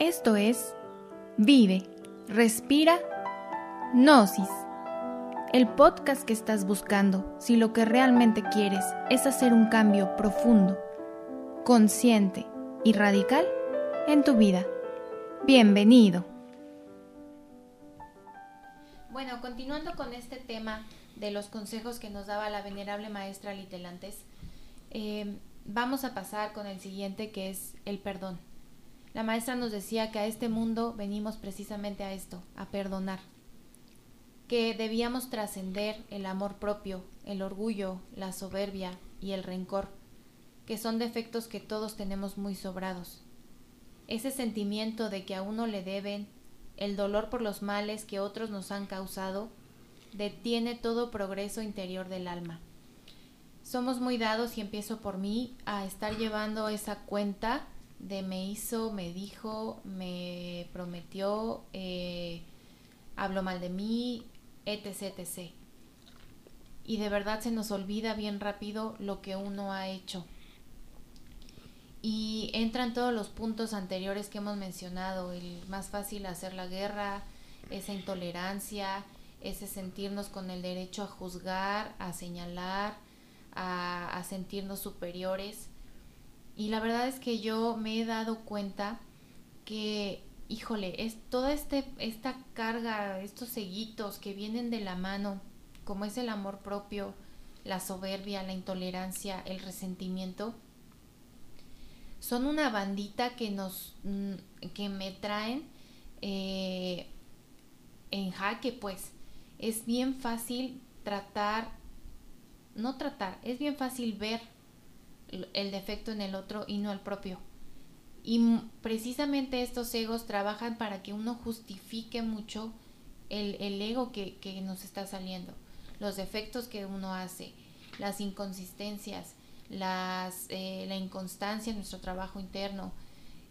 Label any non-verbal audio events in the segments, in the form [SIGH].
Esto es Vive, Respira, Gnosis. El podcast que estás buscando si lo que realmente quieres es hacer un cambio profundo, consciente y radical en tu vida. Bienvenido. Bueno, continuando con este tema de los consejos que nos daba la venerable maestra Litelantes, eh, vamos a pasar con el siguiente que es el perdón. La maestra nos decía que a este mundo venimos precisamente a esto, a perdonar, que debíamos trascender el amor propio, el orgullo, la soberbia y el rencor, que son defectos que todos tenemos muy sobrados. Ese sentimiento de que a uno le deben, el dolor por los males que otros nos han causado, detiene todo progreso interior del alma. Somos muy dados, y empiezo por mí, a estar llevando esa cuenta de me hizo, me dijo, me prometió, eh, habló mal de mí, etc, etc. Y de verdad se nos olvida bien rápido lo que uno ha hecho. Y entran todos los puntos anteriores que hemos mencionado, el más fácil hacer la guerra, esa intolerancia, ese sentirnos con el derecho a juzgar, a señalar, a, a sentirnos superiores y la verdad es que yo me he dado cuenta que, híjole, es toda este, esta carga, estos seguitos que vienen de la mano, como es el amor propio, la soberbia, la intolerancia, el resentimiento, son una bandita que nos, mm, que me traen eh, en jaque, pues. Es bien fácil tratar, no tratar, es bien fácil ver el defecto en el otro y no el propio. Y precisamente estos egos trabajan para que uno justifique mucho el, ego que, nos está saliendo, los defectos que uno hace, las inconsistencias, las, eh, la inconstancia en nuestro trabajo interno.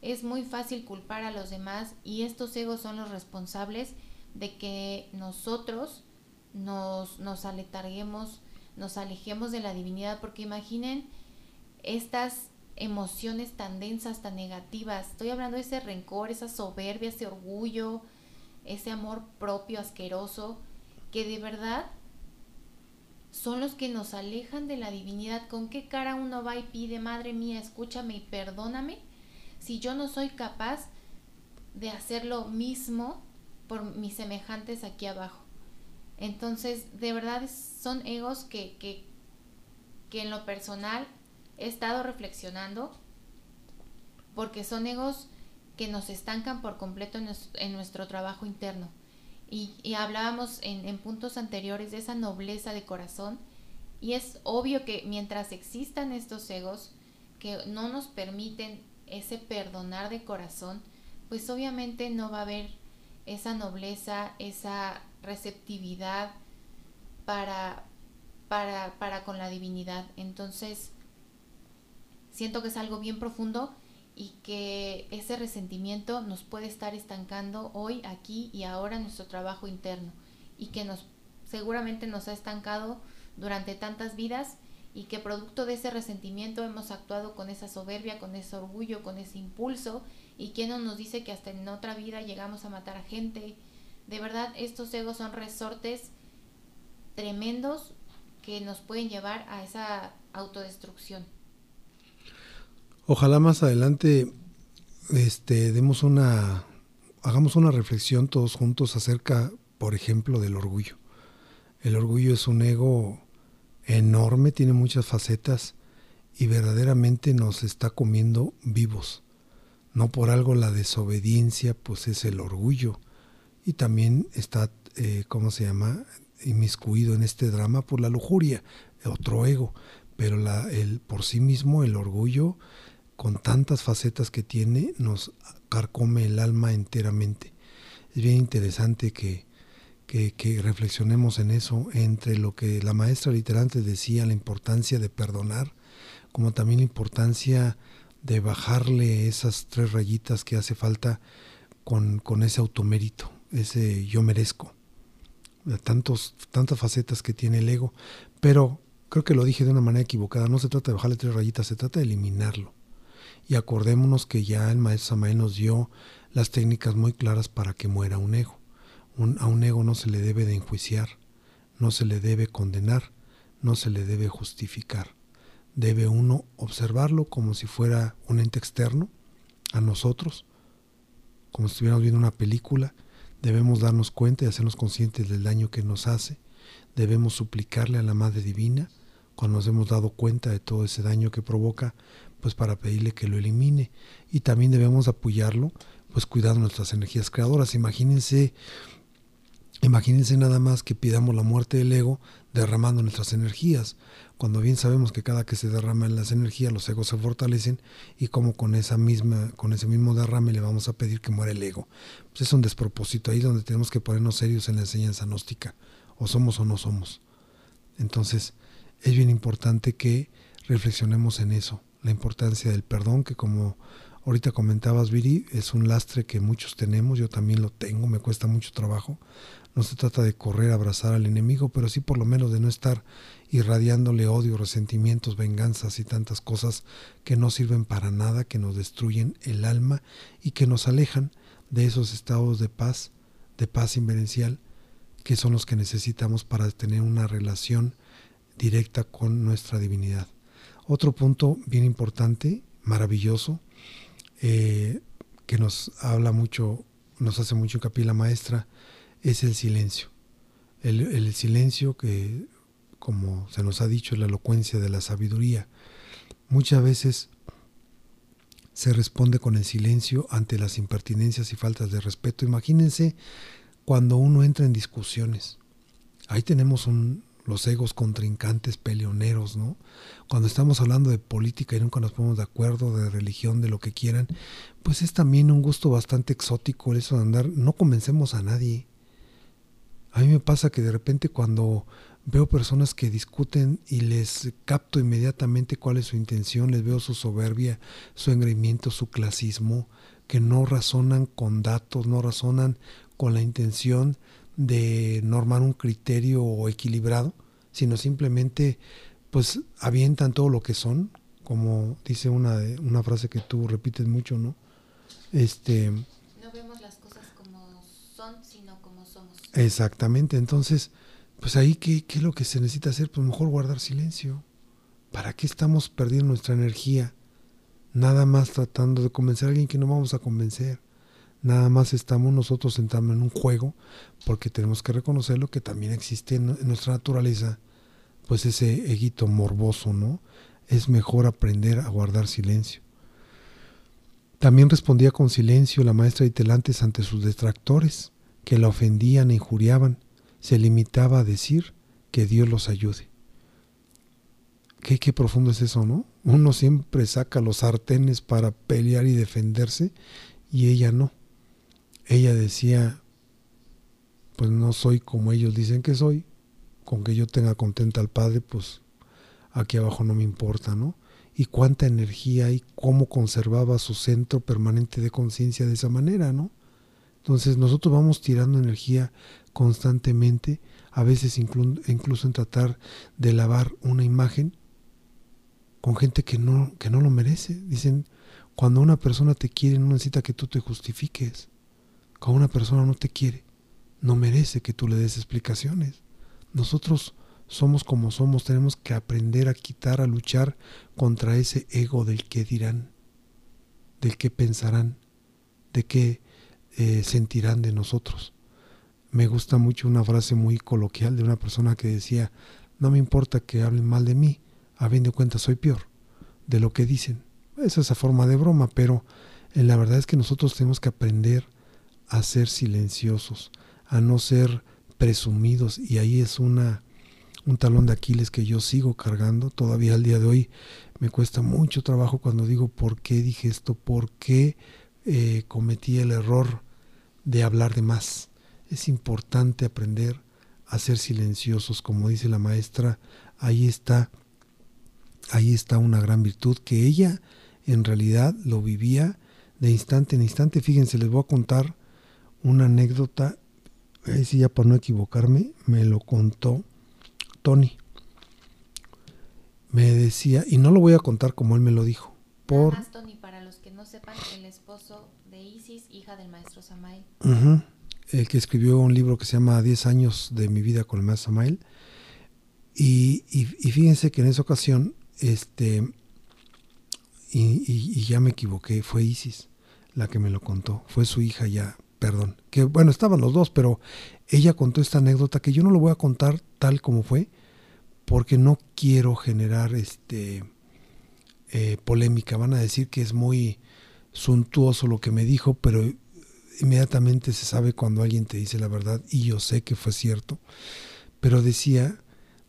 Es muy fácil culpar a los demás y estos egos son los responsables de que nosotros nos, nos aletarguemos, nos alejemos de la divinidad, porque imaginen estas emociones tan densas, tan negativas. Estoy hablando de ese rencor, esa soberbia, ese orgullo, ese amor propio asqueroso, que de verdad son los que nos alejan de la divinidad. ¿Con qué cara uno va y pide, Madre mía, escúchame y perdóname? Si yo no soy capaz de hacer lo mismo por mis semejantes aquí abajo. Entonces, de verdad son egos que, que, que en lo personal he estado reflexionando porque son egos que nos estancan por completo en, nuestro trabajo interno. Y, hablábamos en, en, puntos anteriores de esa nobleza de corazón. Y es obvio que mientras existan estos egos que no nos permiten ese perdonar de corazón, pues obviamente no va a haber esa nobleza, esa receptividad para, para, para con la divinidad. Entonces, Siento que es algo bien profundo y que ese resentimiento nos puede estar estancando hoy, aquí y ahora en nuestro trabajo interno y que nos seguramente nos ha estancado durante tantas vidas y que producto de ese resentimiento hemos actuado con esa soberbia, con ese orgullo, con ese impulso y quien no nos dice que hasta en otra vida llegamos a matar a gente. De verdad, estos egos son resortes tremendos que nos pueden llevar a esa autodestrucción. Ojalá más adelante este, demos una, hagamos una reflexión todos juntos acerca, por ejemplo, del orgullo. El orgullo es un ego enorme, tiene muchas facetas y verdaderamente nos está comiendo vivos. No por algo la desobediencia, pues es el orgullo. Y también está, eh, ¿cómo se llama?, inmiscuido en este drama por la lujuria, otro ego. Pero la, el, por sí mismo el orgullo con tantas facetas que tiene, nos carcome el alma enteramente. Es bien interesante que, que, reflexionemos en eso, entre lo que la maestra literalmente decía, la importancia de perdonar, como también la importancia de bajarle esas tres rayitas que hace falta con, con ese automérito, ese yo merezco. Tantos, tantas facetas que tiene el ego, pero creo que lo dije de una manera equivocada, no se trata de bajarle tres rayitas, se trata de eliminarlo Y acordémonos que ya el maestro Samael nos dio las técnicas muy claras para que muera un ego. a un ego no se le debe de enjuiciar, no se le debe condenar, no se le debe justificar. Debe uno observarlo como si fuera un ente externo a nosotros, como si estuviéramos viendo una película. Debemos darnos cuenta y hacernos conscientes del daño que nos hace. Debemos suplicarle a la Madre Divina cuando nos hemos dado cuenta de todo ese daño que provoca, pues para pedirle que lo elimine. Y también debemos apoyarlo, pues cuidando nuestras energías creadoras. Imagínense, imagínense nada más que pidamos la muerte del ego derramando nuestras energías, cuando bien sabemos que cada que se derraman las energías los egos se fortalecen y como con esa misma, con ese mismo derrame le vamos a pedir que muera el ego. Pues es un despropósito ahí donde tenemos que ponernos serios en la enseñanza gnóstica, o somos o no somos. Entonces, es bien importante que reflexionemos en eso, la importancia del perdón, que como ahorita comentabas, Viri, es un lastre que muchos tenemos, yo también lo tengo, me cuesta mucho trabajo. No se trata de correr, abrazar al enemigo, pero sí por lo menos de no estar irradiándole odio, resentimientos, venganzas y tantas cosas que no sirven para nada, que nos destruyen el alma y que nos alejan de esos estados de paz, de paz inverencial, que son los que necesitamos para tener una relación directa con nuestra divinidad. Otro punto bien importante, maravilloso, eh, que nos habla mucho, nos hace mucho hincapié la maestra, es el silencio. El, silencio que, como se nos ha dicho, es la elocuencia de la sabiduría. Muchas veces se responde con el silencio ante las impertinencias y faltas de respeto. Imagínense cuando uno entra en discusiones. Ahí tenemos un, los egos contrincantes, peleoneros, ¿no? Cuando estamos hablando de política y nunca nos ponemos de acuerdo, de religión, de lo que quieran, pues es también un gusto bastante exótico eso de andar, no convencemos a nadie. A mí me pasa que de repente cuando veo personas que discuten y les capto inmediatamente cuál es su intención, les veo su soberbia, su engreimiento, su clasismo, que no razonan con datos, no razonan con la intención de normar un criterio equilibrado, sino simplemente pues avientan todo lo que son, como dice una, una frase que tú repites mucho, ¿no? Este, no vemos las cosas como son, sino como somos. Exactamente, entonces, pues ahí, ¿qué, qué es lo que se necesita hacer? Pues mejor guardar silencio. ¿Para qué estamos perdiendo nuestra energía? Nada más tratando de convencer a alguien que no vamos a convencer. Nada más estamos nosotros sentando en un juego, porque tenemos que reconocerlo que también existe en, nuestra naturaleza, pues ese eguito morboso, ¿no? Es mejor aprender a guardar silencio. También respondía con silencio la maestra de Telantes ante sus detractores, que la ofendían e injuriaban. Se limitaba a decir que Dios los ayude. Qué, qué profundo es eso, ¿no? Uno siempre saca los sartenes para pelear y defenderse y ella no ella decía, pues no soy como ellos dicen que soy, con que yo tenga contenta al Padre, pues aquí abajo no me importa, ¿no? Y cuánta energía y cómo conservaba su centro permanente de conciencia de esa manera, ¿no? Entonces nosotros vamos tirando energía constantemente, a veces incluso en tratar de lavar una imagen con gente que no, que no lo merece. Dicen, cuando una persona te quiere no necesita que tú te justifiques. Cuando una persona no te quiere, no merece que tú le des explicaciones. Nosotros somos como somos, tenemos que aprender a quitar, a luchar contra ese ego del que dirán, del que pensarán, de qué eh, sentirán de nosotros. Me gusta mucho una frase muy coloquial de una persona que decía, no me importa que hablen mal de mí, a fin de cuentas soy peor de lo que dicen. Es esa forma de broma, pero en la verdad es que nosotros tenemos que aprender a ser silenciosos, a no ser presumidos y ahí es una un talón de Aquiles que yo sigo cargando todavía al día de hoy me cuesta mucho trabajo cuando digo por qué dije esto, por qué eh, cometí el error de hablar de más. Es importante aprender a ser silenciosos, como dice la maestra, ahí está, ahí está una gran virtud que ella en realidad lo vivía de instante en instante. Fíjense, les voy a contar una anécdota, ahí sí ya por no equivocarme, me lo contó Tony. Me decía, y no lo voy a contar como él me lo dijo. Por... Tony, para sepan, el esposo de Isis, hija del maestro Samael. El que escribió un libro que se llama 10 años de mi vida con el maestro Samael. Y, y, fíjense que en esa ocasión, este, y, y, ya me equivoqué, fue Isis la que me lo contó, fue su hija ya, perdón, que bueno, estaban los dos, pero ella contó esta anécdota que yo no lo voy a contar tal como fue, porque no quiero generar este eh, polémica. Van a decir que es muy suntuoso lo que me dijo, pero inmediatamente se sabe cuando alguien te dice la verdad y yo sé que fue cierto. Pero decía,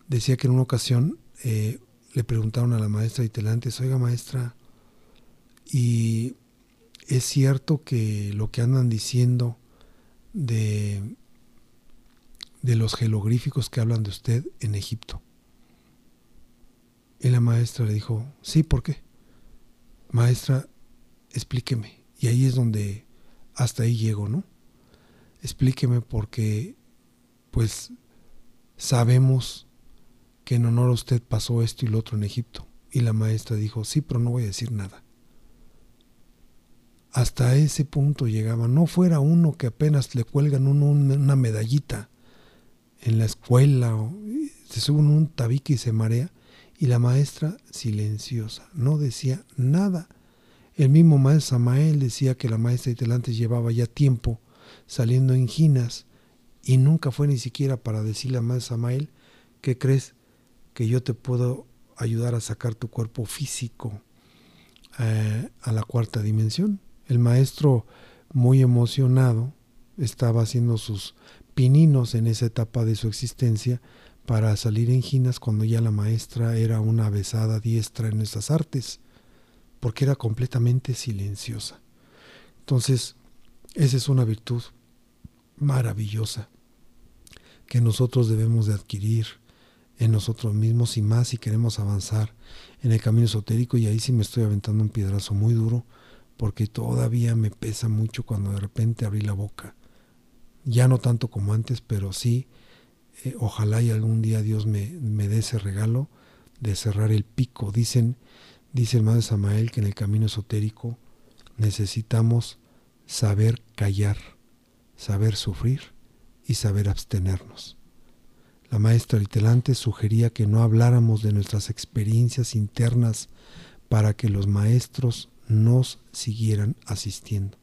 decía que en una ocasión eh, le preguntaron a la maestra Itelantes, oiga maestra, y es cierto que lo que andan diciendo de, de los jeroglíficos que hablan de usted en Egipto. Y la maestra le dijo, sí, ¿por qué? Maestra, explíqueme. Y ahí es donde hasta ahí llego, ¿no? Explíqueme porque, pues, sabemos que en honor a usted pasó esto y lo otro en Egipto. Y la maestra dijo, sí, pero no voy a decir nada. Hasta ese punto llegaba. No fuera uno que apenas le cuelgan una medallita en la escuela o se sube un tabique y se marea y la maestra silenciosa, no decía nada. El mismo maestro Samael decía que la maestra Itelantes llevaba ya tiempo saliendo en ginas y nunca fue ni siquiera para decirle a maestro Samael que crees que yo te puedo ayudar a sacar tu cuerpo físico eh, a la cuarta dimensión. El maestro, muy emocionado, estaba haciendo sus pininos en esa etapa de su existencia para salir en ginas cuando ya la maestra era una avesada diestra en esas artes, porque era completamente silenciosa. Entonces, esa es una virtud maravillosa que nosotros debemos de adquirir en nosotros mismos y más si queremos avanzar en el camino esotérico y ahí sí me estoy aventando un piedrazo muy duro porque todavía me pesa mucho cuando de repente abrí la boca. Ya no tanto como antes, pero sí eh, ojalá y algún día Dios me, me, dé ese regalo de cerrar el pico. Dicen, dice el Madre Samael que en el camino esotérico necesitamos saber callar, saber sufrir y saber abstenernos. La maestra Litelante sugería que no habláramos de nuestras experiencias internas para que los maestros nos siguieran asistiendo.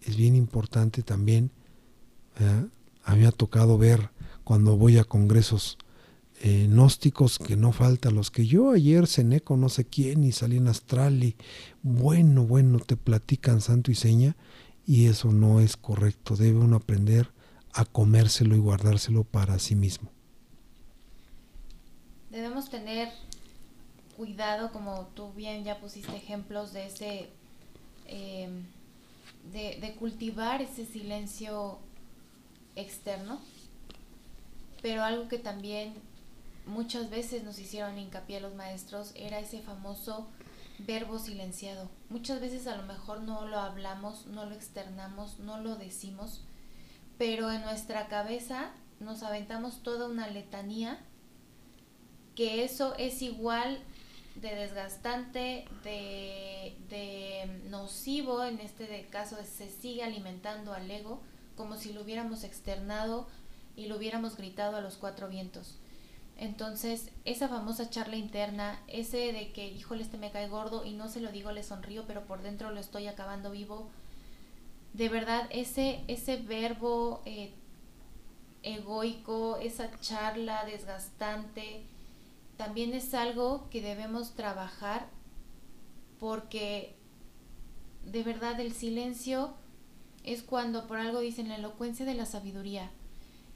Es bien importante también, a mí me ha tocado ver cuando voy a congresos eh, gnósticos que no faltan los que yo ayer cené con no sé quién y salí en astral y bueno, bueno, te platican santo y seña y eso no es correcto. Debe uno aprender a comérselo y guardárselo para sí mismo. Debemos tener cuidado, como tú bien ya pusiste ejemplos de ese, eh, de, de cultivar ese silencio externo pero algo que también muchas veces nos hicieron hincapié los maestros era ese famoso verbo silenciado. Muchas veces a lo mejor no lo hablamos, no lo externamos, no lo decimos, pero en nuestra cabeza nos aventamos toda una letanía que eso es igual de desgastante, de, de nocivo, en este caso se sigue alimentando al ego, como si lo hubiéramos externado y lo hubiéramos gritado a los cuatro vientos. Entonces, esa famosa charla interna, ese de que, híjole, este me cae gordo y no se lo digo, le sonrío, pero por dentro lo estoy acabando vivo. De verdad, ese, ese verbo eh, egoico, esa charla desgastante, también es algo que debemos trabajar porque de verdad el silencio es cuando por algo dicen la elocuencia de la sabiduría.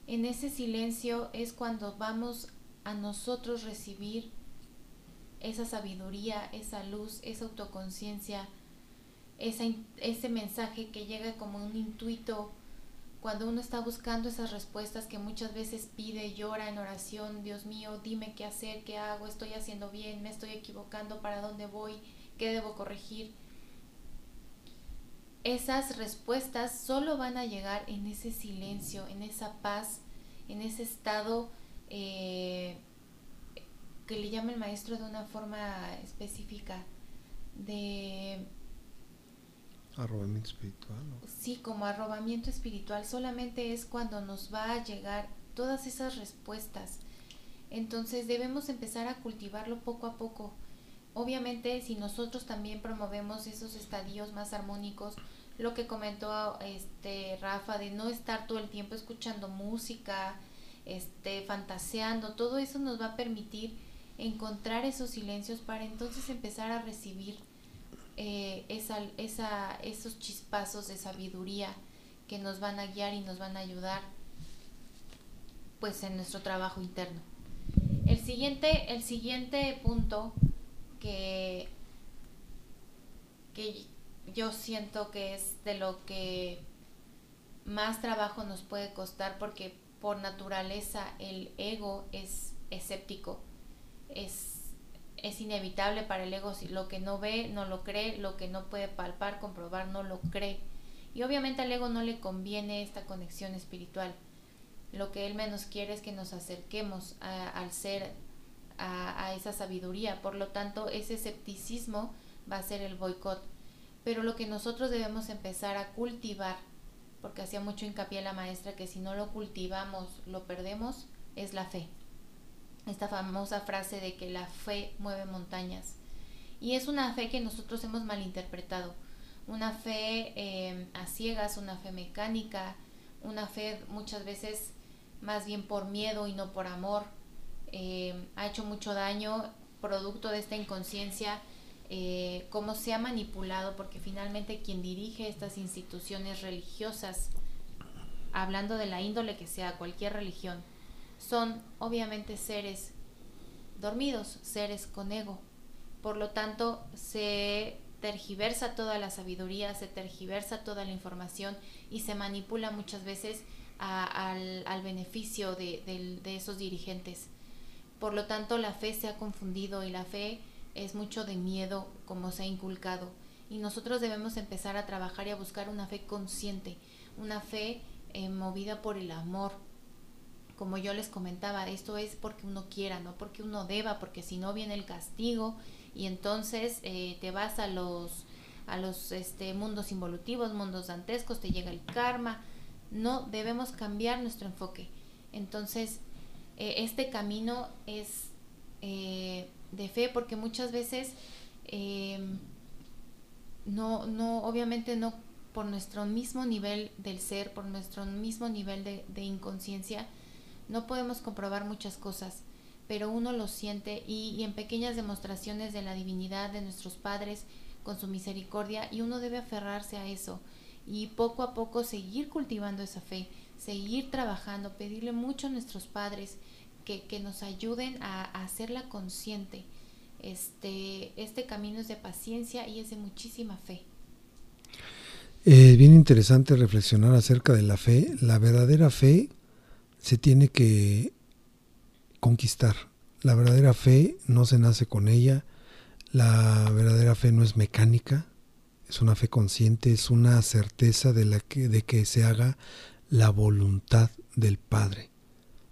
En ese silencio es cuando vamos a nosotros recibir esa sabiduría, esa luz, esa autoconciencia, ese mensaje que llega como un intuito cuando uno está buscando esas respuestas que muchas veces pide, llora en oración, Dios mío, dime qué hacer, qué hago, estoy haciendo bien, me estoy equivocando, para dónde voy, qué debo corregir esas respuestas solo van a llegar en ese silencio, en esa paz, en ese estado eh, que le llama el maestro de una forma específica, de Arrobamiento espiritual. Sí, como arrobamiento espiritual. Solamente es cuando nos va a llegar todas esas respuestas. Entonces debemos empezar a cultivarlo poco a poco. Obviamente, si nosotros también promovemos esos estadios más armónicos, lo que comentó este Rafa de no estar todo el tiempo escuchando música, este fantaseando, todo eso nos va a permitir encontrar esos silencios para entonces empezar a recibir eh, esa, esos chispazos de sabiduría que nos van a guiar y nos van a ayudar pues en nuestro trabajo interno. El siguiente, el siguiente punto que, que yo siento que es de lo que más trabajo nos puede costar porque por naturaleza el ego es escéptico, es, es inevitable para el ego, si lo que no ve no lo cree, lo que no puede palpar, comprobar, no lo cree. Y obviamente al ego no le conviene esta conexión espiritual. Lo que él menos quiere es que nos acerquemos al ser, a, a esa sabiduría. Por lo tanto, ese escepticismo va a ser el boicot pero lo que nosotros debemos empezar a cultivar, porque hacía mucho hincapié la maestra que si no lo cultivamos lo perdemos, es la fe. Esta famosa frase de que la fe mueve montañas. Y es una fe que nosotros hemos malinterpretado. Una fe eh, a ciegas, una fe mecánica, una fe muchas veces más bien por miedo y no por amor. Eh, ha hecho mucho daño producto de esta inconsciencia eh, cómo se ha manipulado, porque finalmente quien dirige estas instituciones religiosas, hablando de la índole que sea, cualquier religión, son obviamente seres dormidos, seres con ego. Por lo tanto, se tergiversa toda la sabiduría, se tergiversa toda la información y se manipula muchas veces al, beneficio de esos dirigentes. Por lo tanto, la fe se ha confundido y la fe es mucho de miedo como se ha inculcado y nosotros debemos empezar a trabajar y a buscar una fe consciente, una fe eh, movida por el amor. Como yo les comentaba, esto es porque uno quiera, no porque uno deba, porque si no viene el castigo y entonces eh, te vas a los a los este, mundos involutivos, mundos dantescos, te llega el karma. No debemos cambiar nuestro enfoque. Entonces, eh, este camino es de fe, porque muchas veces em, no, no, obviamente no por nuestro mismo nivel del ser, por nuestro mismo nivel de, de inconsciencia, no podemos comprobar muchas cosas, pero uno lo siente y, en pequeñas demostraciones de la divinidad de nuestros padres con su misericordia y uno debe aferrarse a eso y poco a poco seguir cultivando esa fe, seguir trabajando, pedirle mucho a nuestros padres que, nos ayuden a, hacerla consciente. Este, este camino es de paciencia y es de muchísima fe. Es bien interesante reflexionar acerca de la fe. La verdadera fe se tiene que conquistar. La verdadera fe no se nace con ella. La verdadera fe no es mecánica, es una fe consciente, es una certeza de, la que, de que se haga la voluntad del Padre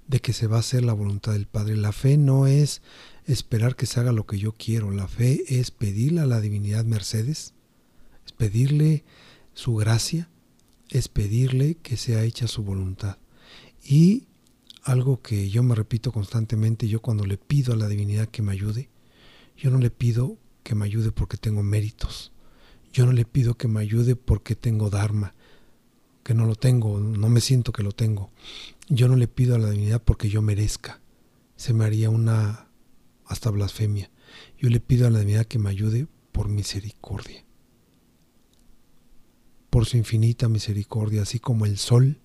de que se va a hacer la voluntad del Padre. La fe no es esperar que se haga lo que yo quiero, la fe es pedirle a la divinidad Mercedes, es pedirle su gracia, es pedirle que sea hecha su voluntad. Y algo que yo me repito constantemente, yo cuando le pido a la divinidad que me ayude, yo no le pido que me ayude porque tengo méritos, yo no le pido que me ayude porque tengo Dharma, que no lo tengo, no me siento que lo tengo. Yo no le pido a la divinidad porque yo merezca. Se me haría una hasta blasfemia. Yo le pido a la divinidad que me ayude por misericordia. Por su infinita misericordia, así como el sol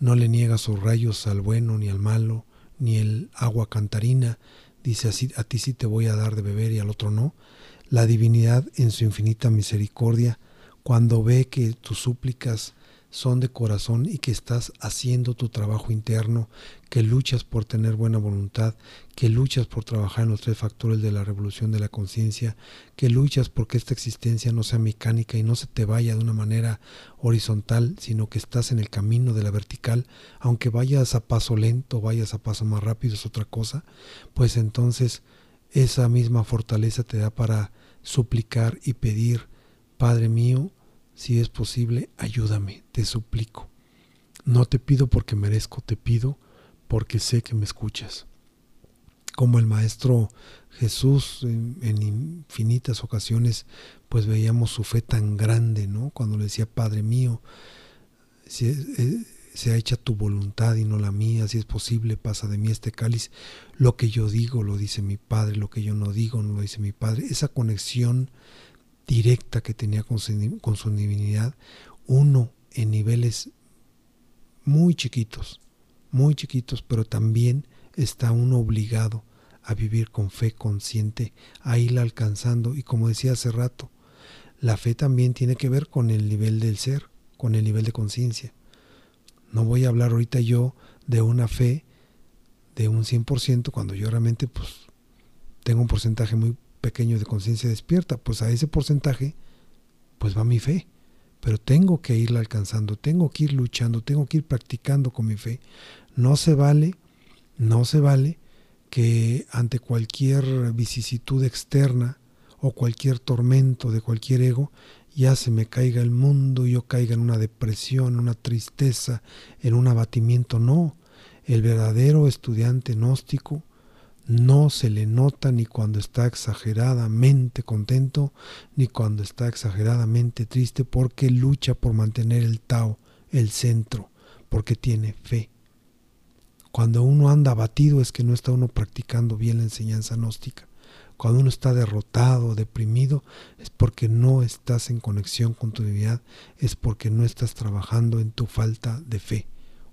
no le niega sus rayos al bueno ni al malo, ni el agua cantarina dice así, a ti sí te voy a dar de beber y al otro no. La divinidad en su infinita misericordia, cuando ve que tus súplicas son de corazón y que estás haciendo tu trabajo interno, que luchas por tener buena voluntad, que luchas por trabajar en los tres factores de la revolución de la conciencia, que luchas porque esta existencia no sea mecánica y no se te vaya de una manera horizontal, sino que estás en el camino de la vertical, aunque vayas a paso lento, vayas a paso más rápido, es otra cosa, pues entonces esa misma fortaleza te da para suplicar y pedir, Padre mío, si es posible, ayúdame, te suplico. No te pido porque merezco, te pido porque sé que me escuchas. Como el Maestro Jesús en, infinitas ocasiones, pues veíamos su fe tan grande, ¿no? Cuando le decía, Padre mío, si, eh, hecha tu voluntad y no la mía, si es posible, pasa de mí este cáliz. Lo que yo digo lo dice mi Padre, lo que yo no digo no lo dice mi Padre. Esa conexión directa que tenía con su, divinidad, uno en niveles muy chiquitos, muy chiquitos, pero también está uno obligado a vivir con fe consciente, a irla alcanzando. Y como decía hace rato, la fe también tiene que ver con el nivel del ser, con el nivel de conciencia. No voy a hablar ahorita yo de una fe de un 100% cuando yo realmente pues tengo un porcentaje muy pequeño de conciencia despierta, pues a ese porcentaje pues va mi fe pero tengo que irla alcanzando, tengo que ir luchando, tengo que ir practicando con mi fe. No se vale, no se vale que ante cualquier vicisitud externa o cualquier tormento de cualquier ego, ya se me caiga el mundo, yo caiga en una depresión, una tristeza, en un abatimiento. No, el verdadero estudiante gnóstico no se le nota ni cuando está exageradamente contento, ni cuando está exageradamente triste, porque lucha por mantener el Tao, el centro, porque tiene fe. Cuando uno anda abatido es que no está uno practicando bien la enseñanza gnóstica. Cuando uno está derrotado, deprimido, es porque no estás en conexión con tu divinidad, es porque no estás trabajando en tu falta de fe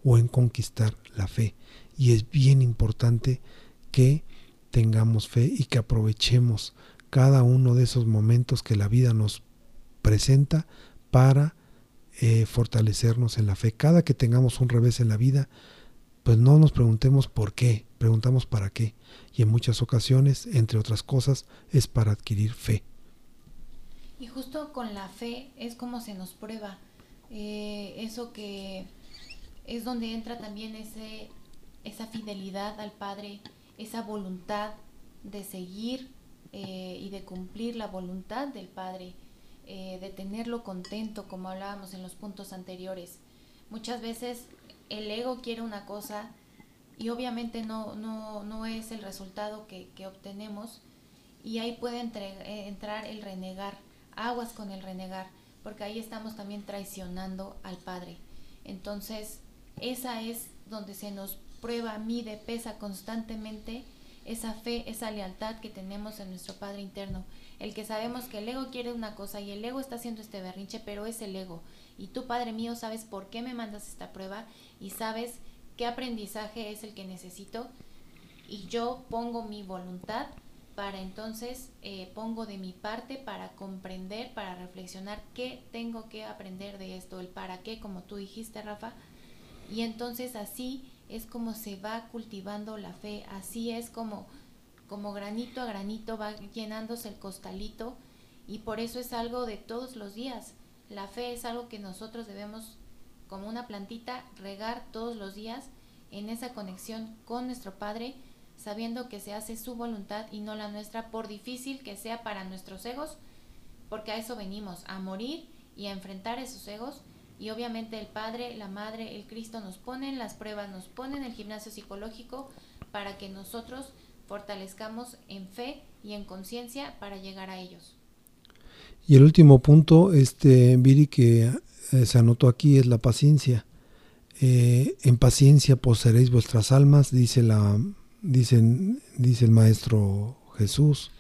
o en conquistar la fe. Y es bien importante que tengamos fe y que aprovechemos cada uno de esos momentos que la vida nos presenta para eh, fortalecernos en la fe. Cada que tengamos un revés en la vida, pues no nos preguntemos por qué, preguntamos para qué. Y en muchas ocasiones, entre otras cosas, es para adquirir fe. Y justo con la fe es como se nos prueba. Eh, eso que es donde entra también ese, esa fidelidad al Padre, esa voluntad de seguir eh, y de cumplir la voluntad del Padre, eh, de tenerlo contento, como hablábamos en los puntos anteriores. Muchas veces el ego quiere una cosa y obviamente no, no, no es el resultado que, obtenemos y ahí puede eh, entrar el renegar, aguas con el renegar, porque ahí estamos también traicionando al Padre. Entonces, esa es donde se nos prueba, mide, pesa constantemente esa fe, esa lealtad que tenemos en nuestro Padre interno. El que sabemos que el ego quiere una cosa y el ego está haciendo este berrinche, pero es el ego. Y tú, Padre mío, sabes por qué me mandas esta prueba y sabes qué aprendizaje es el que necesito. Y yo pongo mi voluntad para entonces eh, pongo de mi parte para comprender, para reflexionar qué tengo que aprender de esto, el para qué, como tú dijiste, Rafa. Y entonces así es como se va cultivando la fe, así es como, como granito a granito va llenándose el costalito y por eso es algo de todos los días. La fe es algo que nosotros debemos, como una plantita, regar todos los días en esa conexión con nuestro Padre, sabiendo que se hace su voluntad y no la nuestra, por difícil que sea para nuestros egos, porque a eso venimos, a morir y a enfrentar esos egos y obviamente el Padre, la Madre, el Cristo nos ponen las pruebas, nos ponen el gimnasio psicológico para que nosotros fortalezcamos en fe y en conciencia para llegar a ellos. Y el último punto, este Viri, que eh, se anotó aquí es la paciencia. Eh, en paciencia poseeréis vuestras almas, dice, la, dicen, dice el Maestro Jesús.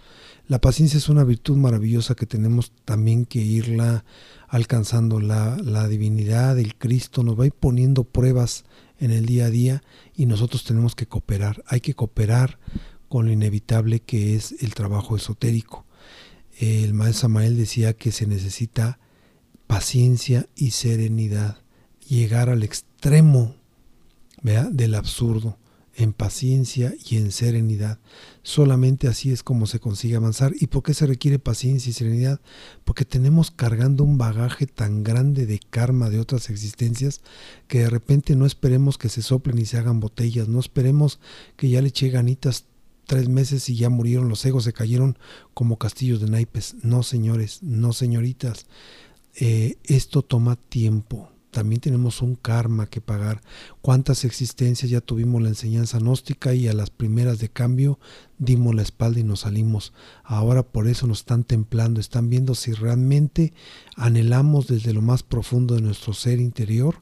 La paciencia es una virtud maravillosa que tenemos también que irla alcanzando. La, la divinidad, el Cristo nos va a ir poniendo pruebas en el día a día y nosotros tenemos que cooperar. Hay que cooperar con lo inevitable que es el trabajo esotérico. El maestro Samael decía que se necesita paciencia y serenidad, llegar al extremo del absurdo en paciencia y en serenidad. Solamente así es como se consigue avanzar. ¿Y por qué se requiere paciencia y serenidad? Porque tenemos cargando un bagaje tan grande de karma de otras existencias que de repente no esperemos que se soplen y se hagan botellas, no esperemos que ya le eche ganitas tres meses y ya murieron los egos, se cayeron como castillos de naipes. No, señores, no, señoritas. eh, esto toma tiempo. También tenemos un karma que pagar. ¿Cuántas existencias ya tuvimos la enseñanza gnóstica y a las primeras de cambio dimos la espalda y nos salimos? Ahora por eso nos están templando, están viendo si realmente anhelamos desde lo más profundo de nuestro ser interior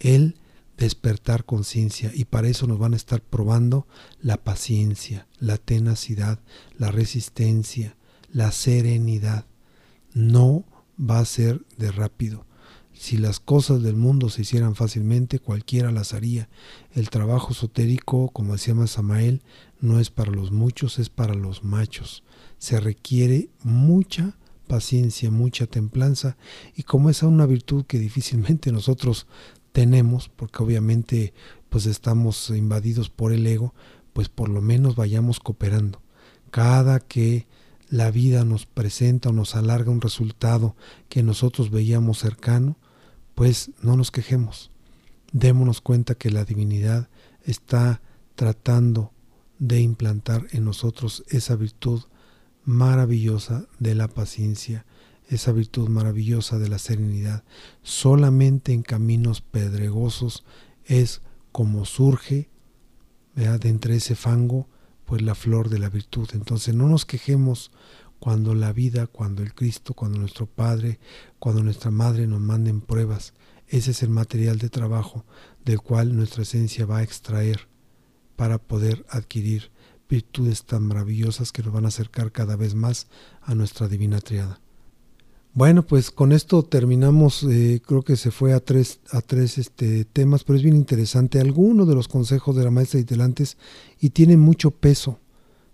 el despertar conciencia y para eso nos van a estar probando la paciencia, la tenacidad, la resistencia, la serenidad. No va a ser de rápido. Si las cosas del mundo se hicieran fácilmente, cualquiera las haría. El trabajo esotérico, como decía Samael, no es para los muchos, es para los machos. Se requiere mucha paciencia, mucha templanza, y como es una virtud que difícilmente [LAUGHS] nosotros tenemos, porque obviamente pues estamos invadidos por el ego, pues por lo menos vayamos cooperando. Cada que la vida nos presenta o nos alarga un resultado que nosotros veíamos cercano, pues no nos quejemos. Démonos cuenta que la divinidad está tratando de implantar en nosotros esa virtud maravillosa de la paciencia, esa virtud maravillosa de la serenidad. Solamente en caminos pedregosos es como surge de entre ese fango pues la flor de la virtud. Entonces no nos quejemos cuando la vida, cuando el Cristo, cuando nuestro Padre, cuando nuestra Madre nos manden pruebas. Ese es el material de trabajo del cual nuestra esencia va a extraer para poder adquirir virtudes tan maravillosas que nos van a acercar cada vez más a nuestra divina triada. Bueno, pues con esto terminamos, eh, creo que se fue a tres, a tres este, temas, pero es bien interesante. Algunos de los consejos de la maestra Itelantes y tienen mucho peso,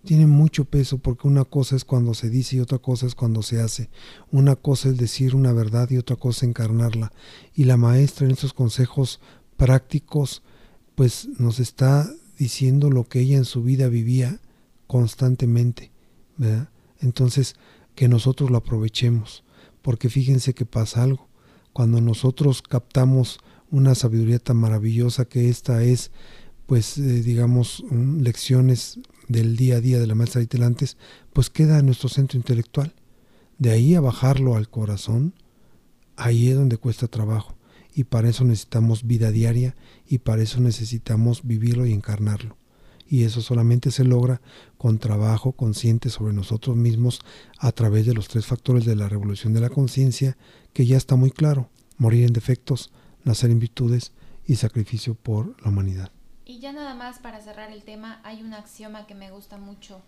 tienen mucho peso porque una cosa es cuando se dice y otra cosa es cuando se hace. Una cosa es decir una verdad y otra cosa encarnarla. Y la maestra en estos consejos prácticos pues nos está diciendo lo que ella en su vida vivía constantemente. Entonces, que nosotros lo aprovechemos porque fíjense que pasa algo. Cuando nosotros captamos una sabiduría tan maravillosa que esta es, pues eh, digamos, lecciones del día a día de la maestra Itelantes, pues queda en nuestro centro intelectual. De ahí a bajarlo al corazón, ahí es donde cuesta trabajo. Y para eso necesitamos vida diaria y para eso necesitamos vivirlo y encarnarlo y eso solamente se logra con trabajo consciente sobre nosotros mismos a través de los tres factores de la revolución de la conciencia, que ya está muy claro, morir en defectos, nacer en virtudes y sacrificio por la humanidad. Y ya nada más para cerrar el tema, hay un axioma que me gusta mucho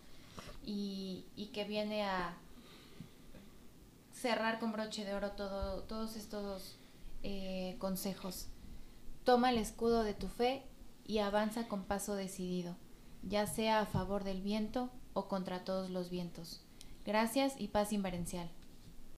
y, que viene a cerrar con broche de oro todo, todos estos eh, consejos. Toma el escudo de tu fe y avanza con paso decidido ya sea a favor del viento o contra todos los vientos. Gracias y paz inverencial.